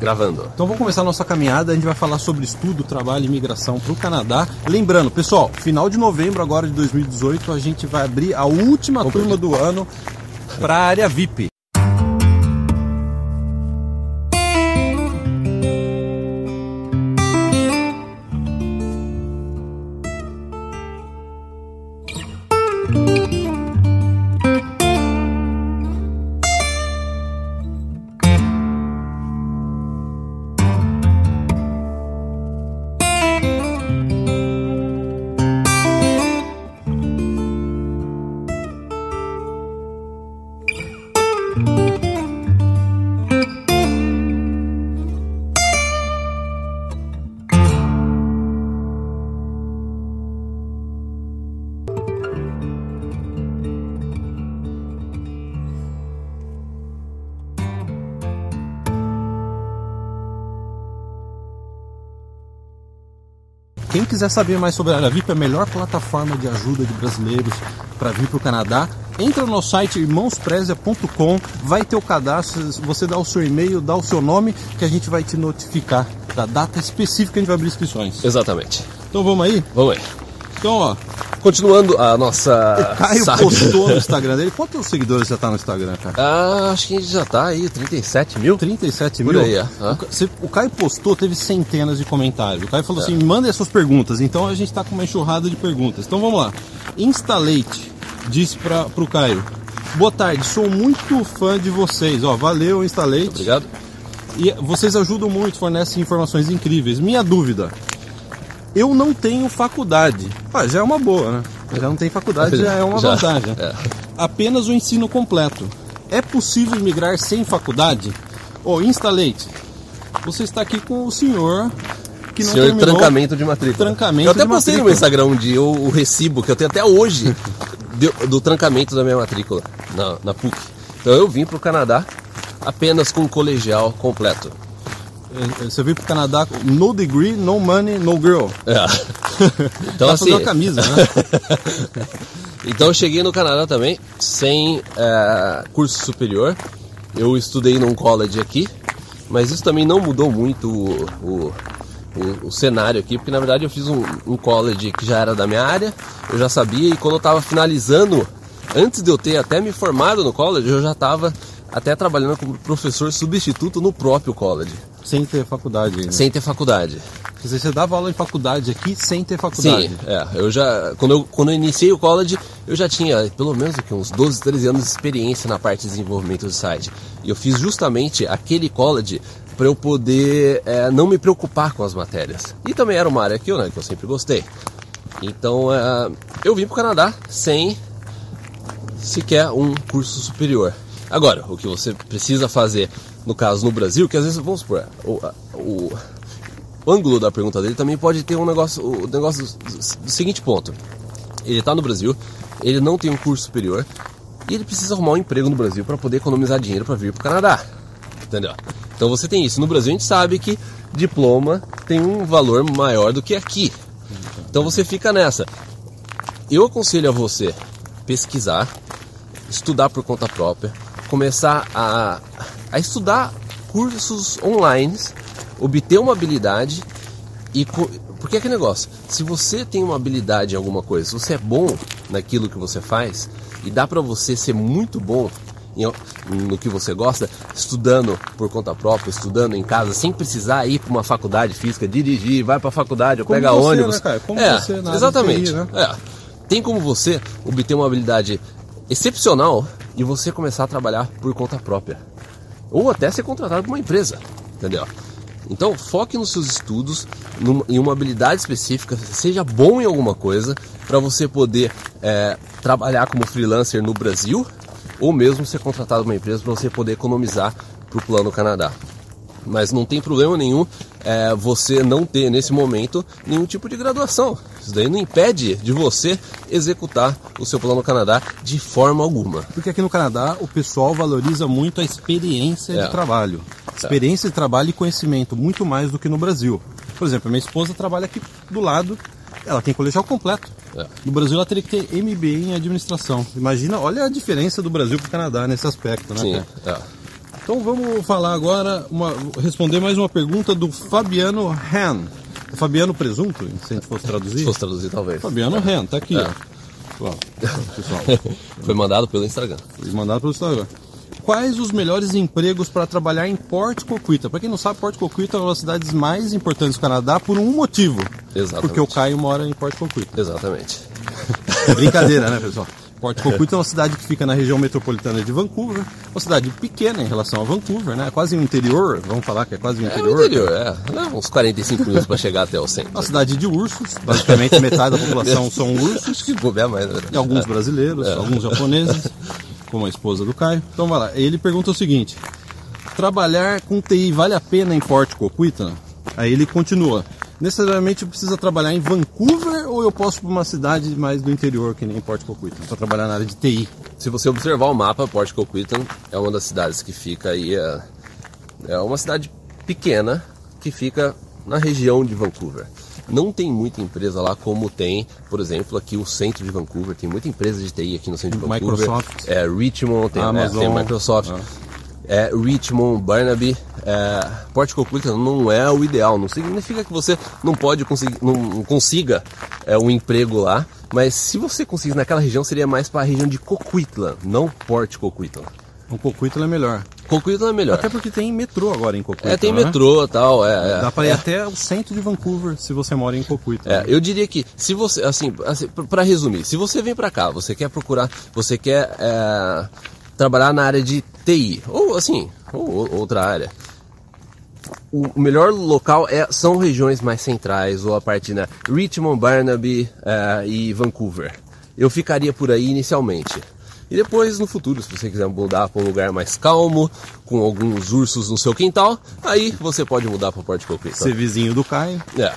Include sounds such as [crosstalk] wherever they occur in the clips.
Gravando. Então vamos começar a nossa caminhada, a gente vai falar sobre estudo, trabalho e imigração para o Canadá. Lembrando, pessoal, final de novembro agora de 2018, a gente vai abrir a última turma do ano para a área VIP. Quem quiser saber mais sobre a área VIP, a melhor plataforma de ajuda de brasileiros para vir para o Canadá, entra no site irmãosprezia.com, vai ter o cadastro, você dá o seu e-mail, dá o seu nome, que a gente vai te notificar da data específica que a gente vai abrir inscrições. Exatamente. Então vamos aí? Vamos aí. Então, ó, Continuando a nossa. O [laughs] Caio saga. postou no Instagram dele. Quantos seguidores já tá no Instagram, cara? Ah, acho que já tá aí, 37 mil? 37 Por mil? aí, é. o, Ca- você- o Caio postou, teve centenas de comentários. O Caio falou assim: mandem as suas perguntas. Então a gente tá com uma enxurrada de perguntas. Então vamos lá. Instalate disse para pro Caio. Boa tarde, sou muito fã de vocês. Ó, valeu, Instalate. Obrigado. E vocês ajudam muito, fornecem informações incríveis. Minha dúvida: eu não tenho faculdade. Ah, já é uma boa, né? Já não tem faculdade, já é uma Já, vantagem. é. Apenas o ensino completo. É possível migrar sem faculdade? Ô, Instalate, você está aqui com o senhor que não Senhor terminou. trancamento de matrícula. Trancamento eu até postei no meu Instagram um dia o, o recibo que eu tenho até hoje [laughs] do, do trancamento da minha matrícula na, na PUC. Então eu vim pro Canadá apenas com um colegial completo. É, Você veio pro Canadá com no degree, no money, no girl. É. Então pra assim. uma camisa, né? [laughs] Então eu cheguei no Canadá também sem é, curso superior. Eu estudei num college aqui, mas isso também não mudou muito o, o, o- o cenário aqui, porque na verdade eu fiz um, um college que já era da minha área, eu já sabia, e quando eu estava finalizando, antes de eu ter até me formado no college, eu já estava até trabalhando como professor substituto no próprio college, sem ter faculdade ainda. sem ter faculdade. Quer dizer, você dava aula em faculdade aqui sem ter faculdade. Sim, é, eu já quando eu, quando eu iniciei o college, eu já tinha pelo menos uns 12, 13 anos de experiência na parte de desenvolvimento do site. E eu fiz justamente aquele college para eu poder é, não me preocupar com as matérias. E também era uma área que eu, né, que eu sempre gostei. Então, é, eu vim para o Canadá sem sequer um curso superior. Agora, o que você precisa fazer, no caso no Brasil, que às vezes, vamos supor, o, o, o ângulo da pergunta dele também pode ter um negócio, o negócio do, do seguinte ponto. Ele está no Brasil, ele não tem um curso superior e ele precisa arrumar um emprego no Brasil para poder economizar dinheiro para vir para o Canadá. Entendeu? Então você tem isso. No Brasil a gente sabe que diploma tem um valor maior do que aqui. Então você fica nessa. Eu aconselho a você pesquisar, estudar por conta própria, começar a, a estudar cursos online, obter uma habilidade e porque é aquele negócio, se você tem uma habilidade em alguma coisa, se você é bom naquilo que você faz e dá pra você ser muito bom no que você gosta, estudando por conta própria, estudando em casa, sem precisar ir para uma faculdade física, dirigir, vai pra faculdade ou Como pega você, ônibus. né, cara? Como é, você exatamente. TI, né? É. Tem como você obter uma habilidade excepcional e você começar a trabalhar por conta própria. Ou até ser contratado por uma empresa, entendeu? Então foque nos seus estudos, numa- em uma habilidade específica, seja bom em alguma coisa, para você poder é, trabalhar como freelancer no Brasil, ou mesmo ser contratado por uma empresa para você poder economizar para o plano Canadá. Mas não tem problema nenhum é, você não ter nesse momento nenhum tipo de graduação. Isso daí não impede de você executar o seu plano Canadá de forma alguma. Porque aqui no Canadá o pessoal valoriza muito a experiência É. de trabalho. Experiência de trabalho e conhecimento, muito mais do que no Brasil. Por exemplo, minha esposa trabalha aqui do lado, ela tem colegial completo. É. No Brasil ela teria que ter MBA em administração. Imagina, olha a diferença do Brasil para o Canadá nesse aspecto, né? Sim, é. Então vamos falar agora, uma, responder mais uma pergunta do Fabiano Han. Fabiano Presunto, se a gente fosse traduzir. Se fosse traduzir, talvez. Fabiano Han, tá aqui, É. ó. Ó, pessoal, [laughs] Foi mandado pelo Instagram. foi mandado pelo Instagram. Quais os melhores empregos para trabalhar em Port Coquita? Para quem não sabe, Port Coquita é uma das cidades mais importantes do Canadá por um motivo. Exatamente. Porque o Caio mora em Port Coquita. Exatamente. [laughs] Brincadeira, né, pessoal? Port Coquita é uma cidade que fica na região metropolitana de Vancouver. Uma cidade pequena em relação a Vancouver, né? Quase um interior, vamos falar que é quase um É interior. interior, é. Leva uns 45 minutos pra chegar até o centro. Uma cidade de ursos, basicamente metade da população [laughs] são ursos. Que bobear mais, né? E alguns brasileiros, alguns japoneses, como a esposa do Caio. Então vai lá. Ele pergunta o seguinte: trabalhar com TI vale a pena em Coquitlam? Aí ele continua. Necessariamente precisa trabalhar em Vancouver ou eu posso para uma cidade mais do interior, que nem Port Coquitlam, para trabalhar na área de TI? Se você observar o mapa, Port Coquitlam é uma das cidades que fica aí. É, é uma cidade pequena que fica na região de Vancouver. Não tem muita empresa lá como tem, por exemplo, aqui o centro de Vancouver. Tem muita empresa de TI aqui no centro de Vancouver. Microsoft. É, Richmond, tem, é, Amazon. tem Microsoft. Ah. É, Richmond, Barnaby, é, Port Coquitlam não é o ideal. Não significa que você não pode conseguir, não consiga é, um emprego lá. Mas se você conseguir naquela região, seria mais para a região de Coquitlam, não Port Coquitlam. O Coquitlam é melhor. Coquitlam é melhor. Até porque tem metrô agora em Coquitlam. é, tem né? metrô e tal. É, é, Dá para ir é. até o centro de Vancouver se você mora em Coquitlam. É, eu diria que se você, assim, assim para resumir, se você vem para cá, você quer procurar, você quer é, trabalhar na área de TI ou assim, ou, ou outra área, o melhor local é, são regiões mais centrais ou a parte na Richmond, Barnaby é, e Vancouver. Eu ficaria por aí inicialmente. E depois, no futuro, se você quiser mudar para um lugar mais calmo, com alguns ursos no seu quintal, aí você pode mudar para Port Coquitlam. Ser vizinho do Caio. É.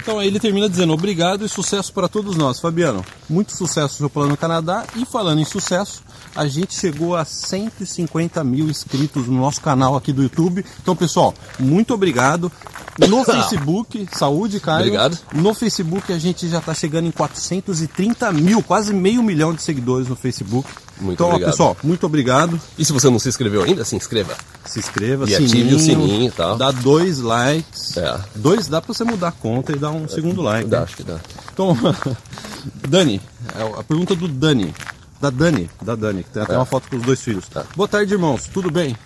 Então aí ele termina dizendo obrigado e sucesso para todos nós. Fabiano, muito sucesso no seu plano no Canadá. E falando em sucesso, a gente chegou a 150 mil inscritos no nosso canal aqui do YouTube. Então, pessoal, muito obrigado. No [laughs] Facebook, saúde, Caio. Obrigado. No Facebook a gente já está chegando em 430 mil, quase meio milhão de seguidores no Facebook. Muito então, ó, obrigado. pessoal, muito obrigado. E se você não se inscreveu ainda, se inscreva. Se inscreva, E ative o sininho e tal. Dá dois likes. É. Dois dá para você mudar a conta e dar um segundo like. Dá, acho que dá. Então, [laughs] Dani, é a pergunta do Dani. Da Dani, da Dani, que tem até É. uma foto com os dois filhos. Tá. Boa tarde, irmãos. Tudo bem?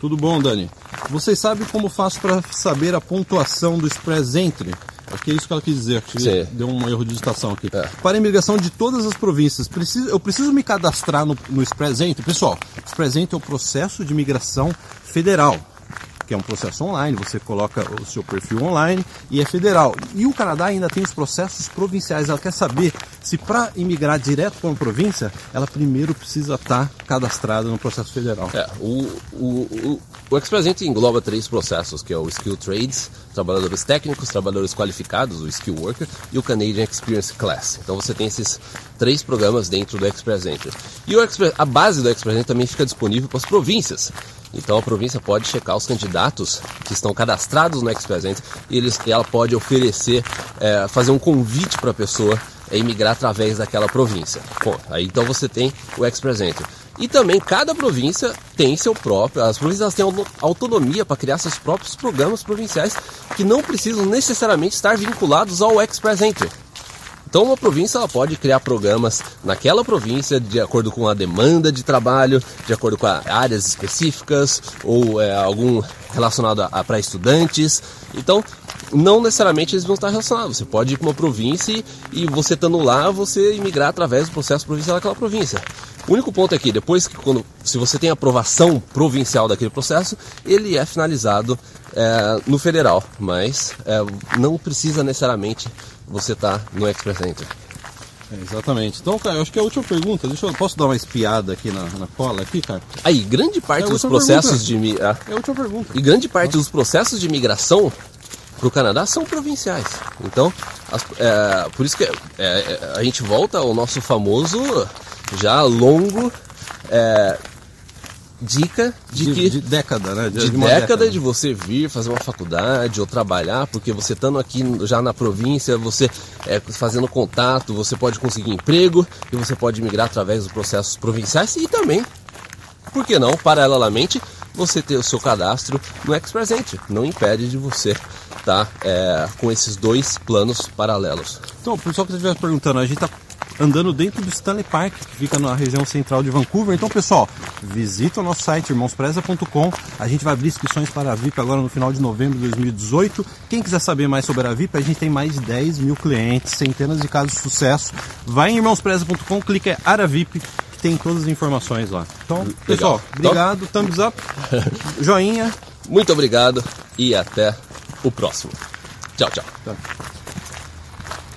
Tudo bom, Dani? Vocês sabem como faço para saber a pontuação do Express Entry? Acho que é isso que ela quis dizer. Que Sim. deu um erro de digitação aqui. É. Para a imigração de todas as províncias, preciso- eu preciso me cadastrar no, no Express Entry? Pessoal, Express Entry é o processo de imigração federal que é um processo online, você coloca o seu perfil online e é federal. E o Canadá ainda tem os processos provinciais. Ela quer saber se para imigrar direto para uma província, ela primeiro precisa estar cadastrada no processo federal. É, o, o, o, o Express Entry engloba três processos, que é o Skill Trades, trabalhadores técnicos, trabalhadores qualificados, o Skill Worker, e o Canadian Experience Class. Então você tem esses três programas dentro do Express Entry. E o Express, a base do Express Entry também fica disponível para as províncias. Então a província pode checar os candidatos que estão cadastrados no Express Entry e eles, e ela pode oferecer, é, fazer um convite para a pessoa é, imigrar através daquela província. Bom, aí então você tem o Express Entry. E também cada província tem seu próprio, as províncias têm auto- autonomia para criar seus próprios programas provinciais que não precisam necessariamente estar vinculados ao Express Entry. Então uma província ela pode criar programas naquela província de acordo com a demanda de trabalho, de acordo com áreas específicas ou é, algum relacionado a, a para estudantes. Então não necessariamente eles vão estar relacionados. Você pode ir para uma província e, e você estando lá você imigrar através do processo provincial daquela província. O único ponto é que depois que quando se você tem aprovação provincial daquele processo, ele é finalizado é, no federal, mas é, não precisa necessariamente você estar no Express Entry. É, exatamente. Então, cara, eu acho que é a última pergunta. Deixa eu, posso dar uma espiada aqui na, na cola aqui, cara? Aí, grande parte É dos processos pergunta. de ah, É a última pergunta. e grande parte dos processos de migração para o Canadá são provinciais. Então, as- é, por isso que é, é, a gente volta ao nosso famoso, já longo é, dica de, De, que de década, né? de uma década, de você vir fazer uma faculdade ou trabalhar, porque você estando aqui já na província, você é, fazendo contato, você pode conseguir emprego e você pode migrar através dos processos provinciais e também, por que não, paralelamente, você ter o seu cadastro no Expressente. Não impede de você tá é, com esses dois planos paralelos. Então, o pessoal que estiver perguntando, a gente está andando dentro do Stanley Park, que fica na região central de Vancouver. Então, pessoal, visita o nosso site irmãospreza.com. A gente vai abrir inscrições para a VIP agora no final de novembro de 2018. Quem quiser saber mais sobre a VIP, a gente tem mais de 10 mil clientes, centenas de casos de sucesso. Vai em irmãospreza.com, clica em Ara VIP, tem todas as informações lá. Então, Legal. pessoal, obrigado, thumbs up, [laughs] joinha. Muito obrigado e até o próximo. Tchau, tchau. tchau.